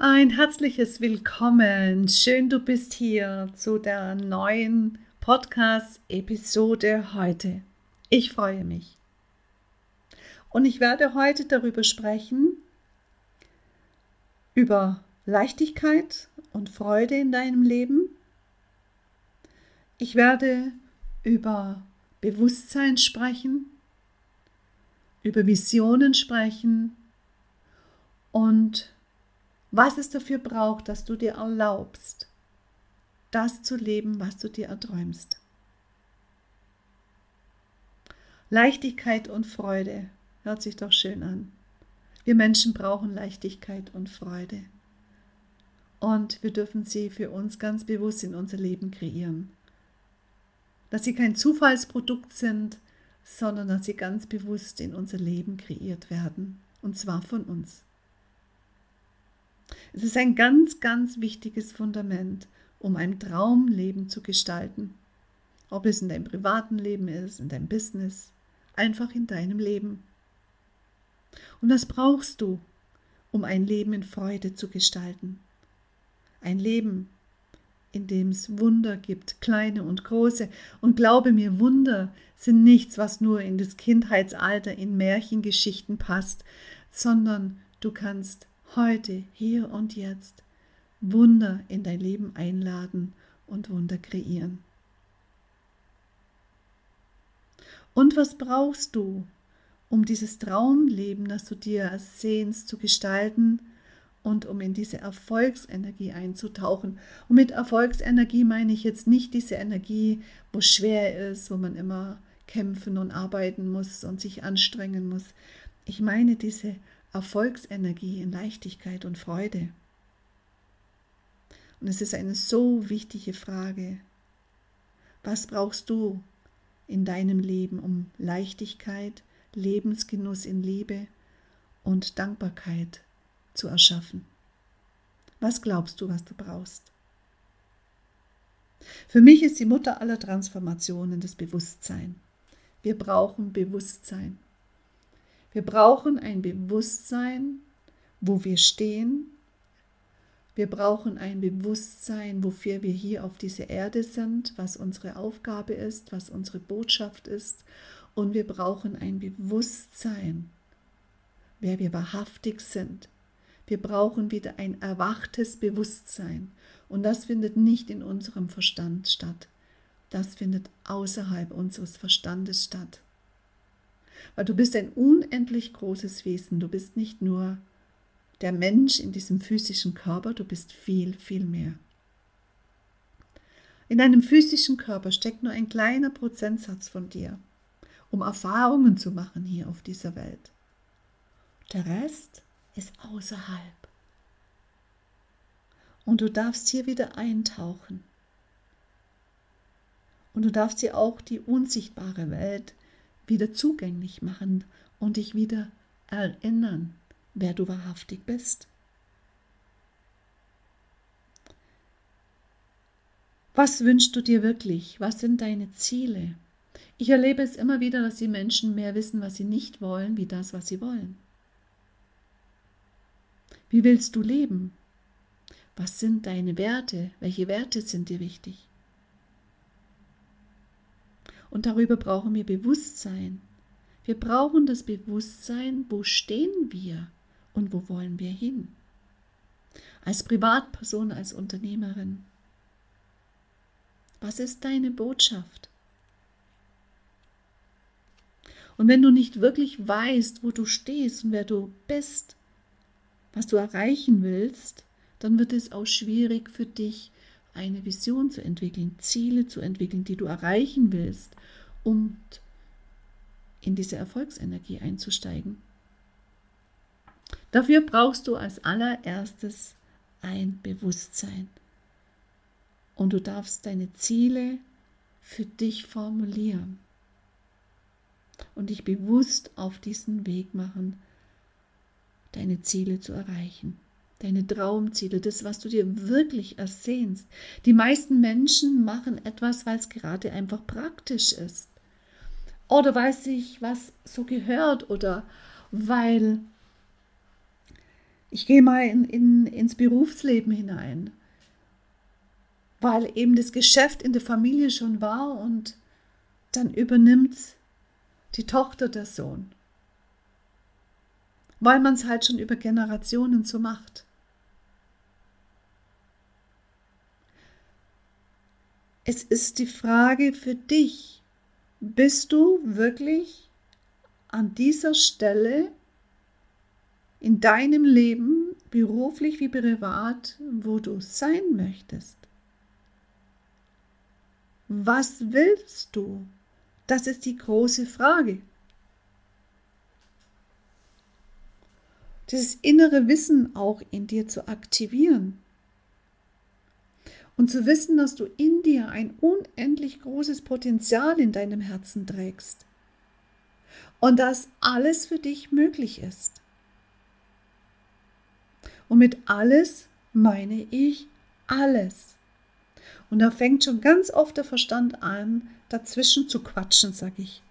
Ein herzliches Willkommen. Schön, du bist hier zu der neuen Podcast-Episode heute. Ich freue mich. Und ich werde heute darüber sprechen, über Leichtigkeit und Freude in deinem Leben. Ich werde über Bewusstsein sprechen, über Visionen sprechen und was es dafür braucht, dass du dir erlaubst, das zu leben, was du dir erträumst. Leichtigkeit und Freude hört sich doch schön an. Wir Menschen brauchen Leichtigkeit und Freude. Und wir dürfen sie für uns ganz bewusst in unser Leben kreieren. Dass sie kein Zufallsprodukt sind, sondern dass sie ganz bewusst in unser Leben kreiert werden. Und zwar von uns. Es ist ein ganz, ganz wichtiges Fundament, um ein Traumleben zu gestalten. Ob es in deinem privaten Leben ist, in deinem Business, einfach in deinem Leben. Und was brauchst du, um ein Leben in Freude zu gestalten? Ein Leben, in dem es Wunder gibt, kleine und große. Und glaube mir, Wunder sind nichts, was nur in das Kindheitsalter in Märchengeschichten passt, sondern du kannst heute, hier und jetzt Wunder in dein Leben einladen und Wunder kreieren. Und was brauchst du, um dieses Traumleben, das du dir sehnst, zu gestalten und um in diese Erfolgsenergie einzutauchen? Und mit Erfolgsenergie meine ich jetzt nicht diese Energie, wo schwer ist, wo man immer kämpfen und arbeiten muss und sich anstrengen muss. Ich meine diese Erfolgsenergie in Leichtigkeit und Freude. Und es ist eine so wichtige Frage. Was brauchst du in deinem Leben, um Leichtigkeit, Lebensgenuss in Liebe und Dankbarkeit zu erschaffen? Was glaubst du, was du brauchst? Für mich ist die Mutter aller Transformationen das Bewusstsein. Wir brauchen Bewusstsein. Wir brauchen ein Bewusstsein, wo wir stehen. Wir brauchen ein Bewusstsein, wofür wir hier auf dieser Erde sind, was unsere Aufgabe ist, was unsere Botschaft ist. Und wir brauchen ein Bewusstsein, wer wir wahrhaftig sind. Wir brauchen wieder ein erwachtes Bewusstsein. Und das findet nicht in unserem Verstand statt. Das findet außerhalb unseres Verstandes statt. Weil du bist ein unendlich großes Wesen. Du bist nicht nur der Mensch in diesem physischen Körper, du bist viel, viel mehr. In deinem physischen Körper steckt nur ein kleiner Prozentsatz von dir, um Erfahrungen zu machen hier auf dieser Welt. Der Rest ist außerhalb. Und du darfst hier wieder eintauchen. Und du darfst dir auch die unsichtbare Welt wieder zugänglich machen und dich wieder erinnern, wer du wahrhaftig bist. Was wünschst du dir wirklich? Was sind deine Ziele? Ich erlebe es immer wieder, dass die Menschen mehr wissen, was sie nicht wollen, wie das, was sie wollen. Wie willst du leben? Was sind deine Werte? Welche Werte sind dir wichtig? Und darüber brauchen wir Bewusstsein. Wir brauchen das Bewusstsein, wo stehen wir und wo wollen wir hin. Als Privatperson, als Unternehmerin. Was ist deine Botschaft? Und wenn du nicht wirklich weißt, wo du stehst und wer du bist, was du erreichen willst, dann wird es auch schwierig für dich, eine Vision zu entwickeln, Ziele zu entwickeln, die du erreichen willst, um in diese Erfolgsenergie einzusteigen. Dafür brauchst du als allererstes ein Bewusstsein. Und du darfst deine Ziele für dich formulieren und dich bewusst auf diesen Weg machen, deine Ziele zu erreichen deine Traumziele, das, was du dir wirklich ersehnst. Die meisten Menschen machen etwas, weil es gerade einfach praktisch ist. Oder weil sich was so gehört oder weil Ich gehe mal in, in, ins Berufsleben hinein, weil eben das Geschäft in der Familie schon war und dann übernimmt die Tochter der Sohn, weil man es halt schon über Generationen so macht. Es ist die Frage für dich, bist du wirklich an dieser Stelle in deinem Leben, beruflich wie privat, wo du sein möchtest? Was willst du? Das ist die große Frage. Dieses innere Wissen auch in dir zu aktivieren und zu wissen, dass du in dir ein unendlich großes Potenzial in deinem Herzen trägst und dass alles für dich möglich ist. Und mit alles meine ich alles. Und da fängt schon ganz oft der Verstand an, dazwischen zu quatschen, sag ich.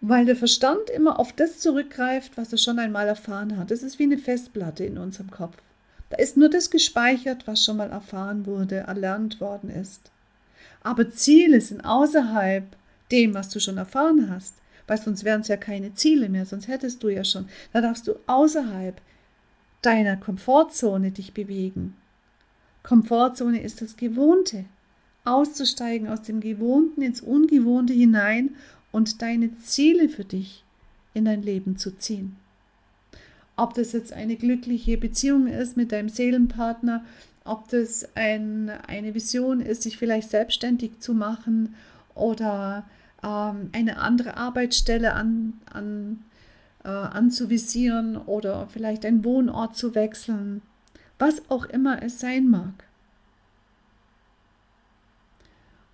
Weil der Verstand immer auf das zurückgreift, was er schon einmal erfahren hat. Es ist wie eine Festplatte in unserem Kopf. Da ist nur das gespeichert, was schon mal erfahren wurde, erlernt worden ist. Aber Ziele sind außerhalb dem, was du schon erfahren hast, weil sonst wären es ja keine Ziele mehr, sonst hättest du ja schon. Da darfst du außerhalb deiner Komfortzone dich bewegen. Komfortzone ist das Gewohnte. Auszusteigen aus dem Gewohnten ins Ungewohnte hinein und deine Ziele für dich in dein Leben zu ziehen. Ob das jetzt eine glückliche Beziehung ist mit deinem Seelenpartner, ob das ein, eine Vision ist, sich vielleicht selbstständig zu machen oder ähm, eine andere Arbeitsstelle an, an, äh, anzuvisieren oder vielleicht einen Wohnort zu wechseln, was auch immer es sein mag.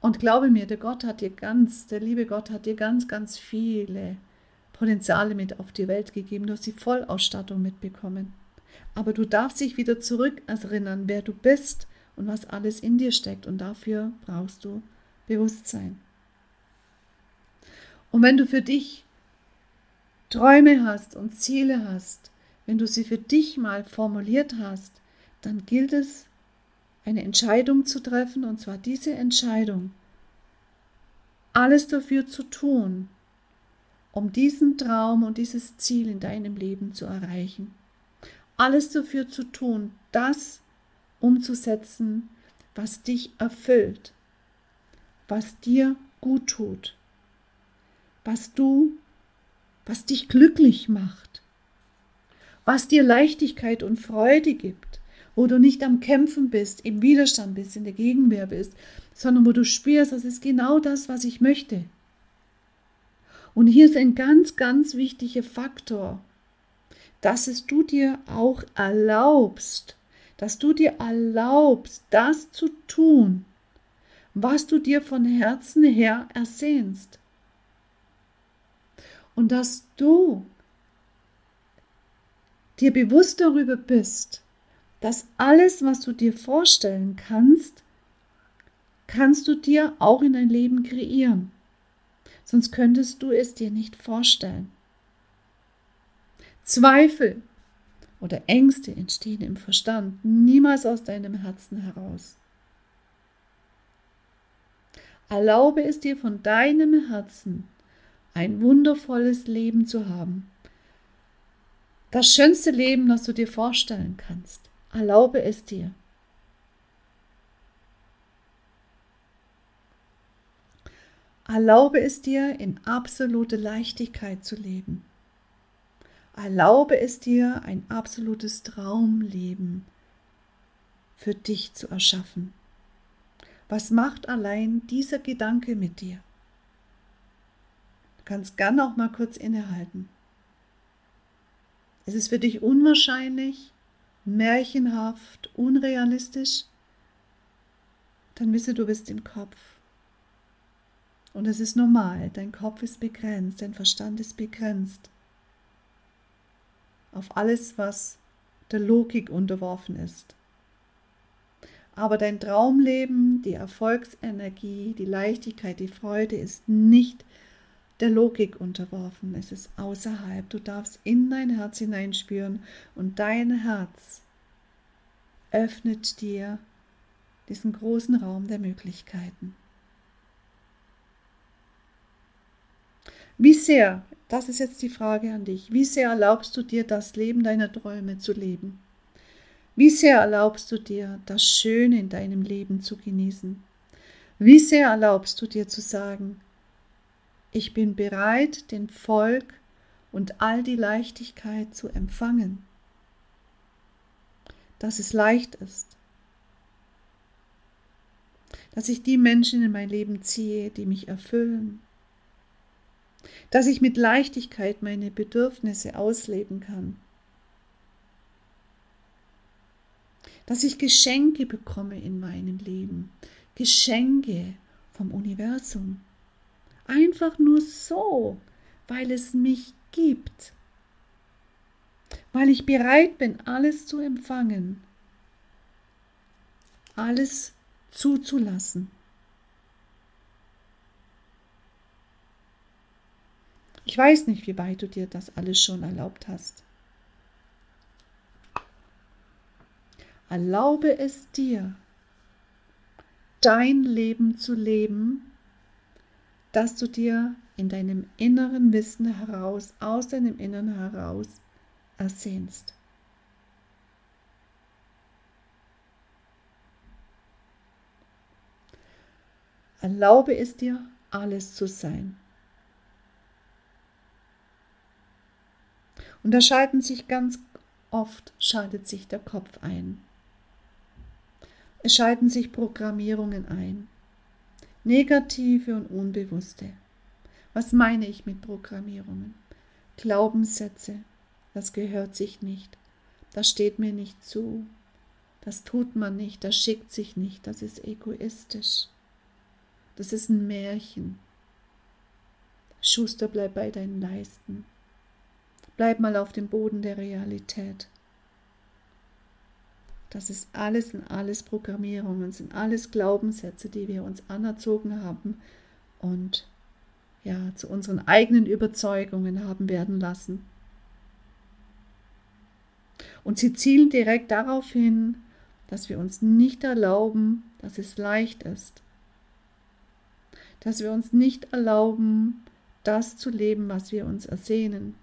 Und glaube mir, der Gott hat dir ganz, der liebe Gott hat dir ganz, ganz viele Potenziale mit auf die Welt gegeben. Du hast die Vollausstattung mitbekommen. Aber du darfst dich wieder zurück erinnern, wer du bist und was alles in dir steckt. Und dafür brauchst du Bewusstsein. Und wenn du für dich Träume hast und Ziele hast, wenn du sie für dich mal formuliert hast, dann gilt es, eine Entscheidung zu treffen, und zwar diese Entscheidung, alles dafür zu tun, um diesen Traum und dieses Ziel in deinem Leben zu erreichen. Alles dafür zu tun, das umzusetzen, was dich erfüllt, was dir gut tut, was du, was dich glücklich macht, was dir Leichtigkeit und Freude gibt, wo du nicht am Kämpfen bist, im Widerstand bist, in der Gegenwehr bist, sondern wo du spürst, das ist genau das, was ich möchte. Und hier ist ein ganz, ganz wichtiger Faktor, dass es du dir auch erlaubst, dass du dir erlaubst, das zu tun, was du dir von Herzen her ersehnst. Und dass du dir bewusst darüber bist, dass alles, was du dir vorstellen kannst, kannst du dir auch in dein Leben kreieren sonst könntest du es dir nicht vorstellen. Zweifel oder Ängste entstehen im Verstand, niemals aus deinem Herzen heraus. Erlaube es dir von deinem Herzen ein wundervolles Leben zu haben. Das schönste Leben, das du dir vorstellen kannst. Erlaube es dir. Erlaube es dir, in absolute Leichtigkeit zu leben. Erlaube es dir, ein absolutes Traumleben für dich zu erschaffen. Was macht allein dieser Gedanke mit dir? Du kannst gern auch mal kurz innehalten. Es ist für dich unwahrscheinlich, märchenhaft, unrealistisch, dann wisse, du bist im Kopf. Und es ist normal, dein Kopf ist begrenzt, dein Verstand ist begrenzt. Auf alles, was der Logik unterworfen ist. Aber dein Traumleben, die Erfolgsenergie, die Leichtigkeit, die Freude ist nicht der Logik unterworfen. Es ist außerhalb. Du darfst in dein Herz hineinspüren und dein Herz öffnet dir diesen großen Raum der Möglichkeiten. Wie sehr, das ist jetzt die Frage an dich, wie sehr erlaubst du dir das Leben deiner Träume zu leben? Wie sehr erlaubst du dir das Schöne in deinem Leben zu genießen? Wie sehr erlaubst du dir zu sagen, ich bin bereit, den Volk und all die Leichtigkeit zu empfangen, dass es leicht ist, dass ich die Menschen in mein Leben ziehe, die mich erfüllen, dass ich mit Leichtigkeit meine Bedürfnisse ausleben kann, dass ich Geschenke bekomme in meinem Leben, Geschenke vom Universum. Einfach nur so, weil es mich gibt, weil ich bereit bin, alles zu empfangen, alles zuzulassen. Ich weiß nicht, wie weit du dir das alles schon erlaubt hast. Erlaube es dir, dein Leben zu leben, das du dir in deinem inneren Wissen heraus, aus deinem Inneren heraus ersehnst. Erlaube es dir, alles zu sein. Und da schalten sich ganz oft, schaltet sich der Kopf ein. Es schalten sich Programmierungen ein, negative und unbewusste. Was meine ich mit Programmierungen? Glaubenssätze, das gehört sich nicht, das steht mir nicht zu, das tut man nicht, das schickt sich nicht, das ist egoistisch, das ist ein Märchen. Schuster, bleib bei deinen Leisten. Bleib mal auf dem Boden der Realität. Das ist alles und alles Programmierungen, sind alles Glaubenssätze, die wir uns anerzogen haben und ja, zu unseren eigenen Überzeugungen haben werden lassen. Und sie zielen direkt darauf hin, dass wir uns nicht erlauben, dass es leicht ist. Dass wir uns nicht erlauben, das zu leben, was wir uns ersehnen.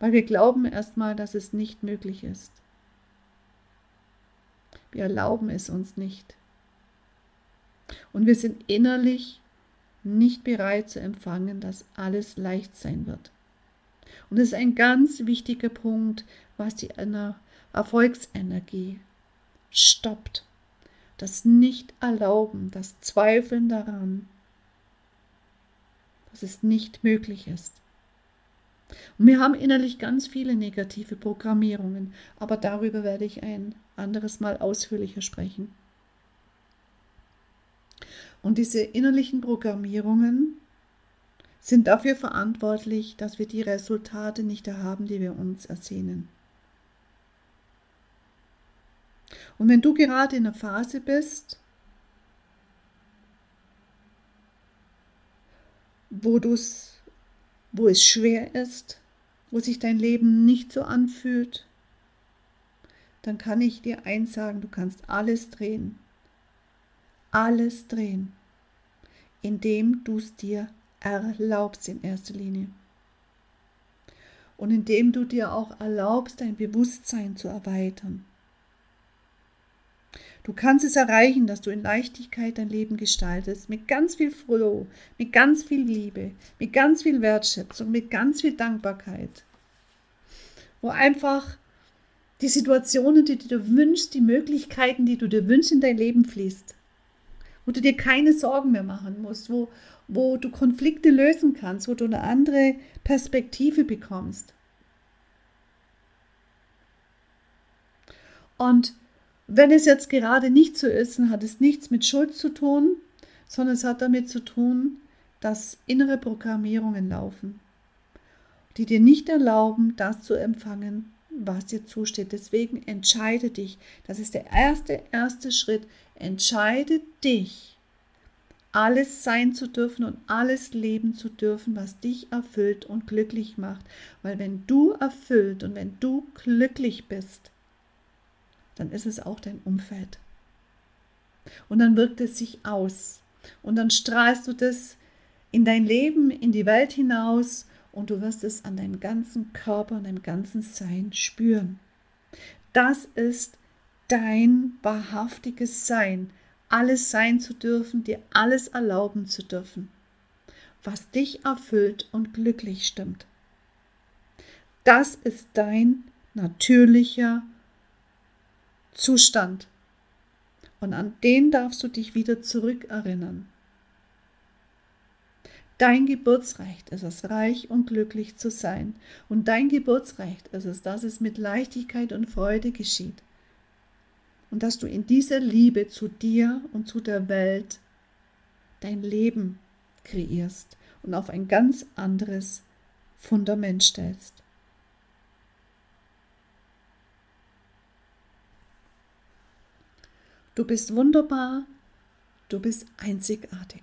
Weil wir glauben erstmal, dass es nicht möglich ist. Wir erlauben es uns nicht. Und wir sind innerlich nicht bereit zu empfangen, dass alles leicht sein wird. Und das ist ein ganz wichtiger Punkt, was die Erfolgsenergie stoppt. Das Nicht-Erlauben, das Zweifeln daran, dass es nicht möglich ist. Und wir haben innerlich ganz viele negative Programmierungen, aber darüber werde ich ein anderes Mal ausführlicher sprechen. Und diese innerlichen Programmierungen sind dafür verantwortlich, dass wir die Resultate nicht erhaben, die wir uns ersehnen. Und wenn du gerade in einer Phase bist, wo du es wo es schwer ist, wo sich dein Leben nicht so anfühlt, dann kann ich dir eins sagen, du kannst alles drehen. Alles drehen, indem du es dir erlaubst in erster Linie. Und indem du dir auch erlaubst, dein Bewusstsein zu erweitern. Du kannst es erreichen, dass du in Leichtigkeit dein Leben gestaltest, mit ganz viel Flow, mit ganz viel Liebe, mit ganz viel Wertschätzung, mit ganz viel Dankbarkeit. Wo einfach die Situationen, die du dir wünschst, die Möglichkeiten, die du dir wünschst, in dein Leben fließt. Wo du dir keine Sorgen mehr machen musst, wo, wo du Konflikte lösen kannst, wo du eine andere Perspektive bekommst. Und wenn es jetzt gerade nicht so ist, dann hat es nichts mit Schuld zu tun, sondern es hat damit zu tun, dass innere Programmierungen laufen, die dir nicht erlauben, das zu empfangen, was dir zusteht. Deswegen entscheide dich. Das ist der erste, erste Schritt. Entscheide dich, alles sein zu dürfen und alles leben zu dürfen, was dich erfüllt und glücklich macht. Weil wenn du erfüllt und wenn du glücklich bist, dann ist es auch dein Umfeld. Und dann wirkt es sich aus. Und dann strahlst du das in dein Leben, in die Welt hinaus und du wirst es an deinem ganzen Körper, an deinem ganzen Sein spüren. Das ist dein wahrhaftiges Sein, alles sein zu dürfen, dir alles erlauben zu dürfen, was dich erfüllt und glücklich stimmt. Das ist dein natürlicher Zustand. Und an den darfst du dich wieder zurückerinnern. Dein Geburtsrecht ist es, reich und glücklich zu sein. Und dein Geburtsrecht ist es, dass es mit Leichtigkeit und Freude geschieht und dass du in dieser Liebe zu dir und zu der Welt dein Leben kreierst und auf ein ganz anderes Fundament stellst. Du bist wunderbar, du bist einzigartig.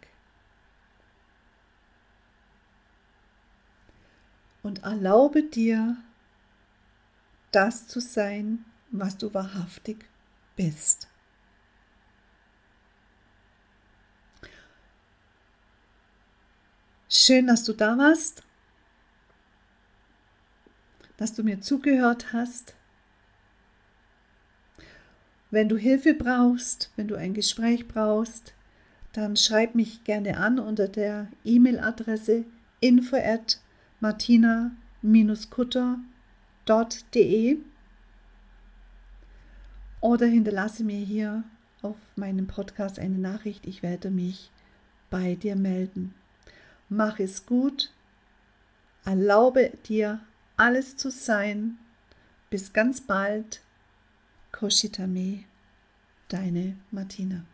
Und erlaube dir, das zu sein, was du wahrhaftig bist. Schön, dass du da warst, dass du mir zugehört hast. Wenn du Hilfe brauchst, wenn du ein Gespräch brauchst, dann schreib mich gerne an unter der E-Mail-Adresse info at martina-kutter.de oder hinterlasse mir hier auf meinem Podcast eine Nachricht. Ich werde mich bei dir melden. Mach es gut. Erlaube dir, alles zu sein. Bis ganz bald. Koshitame, deine Martina.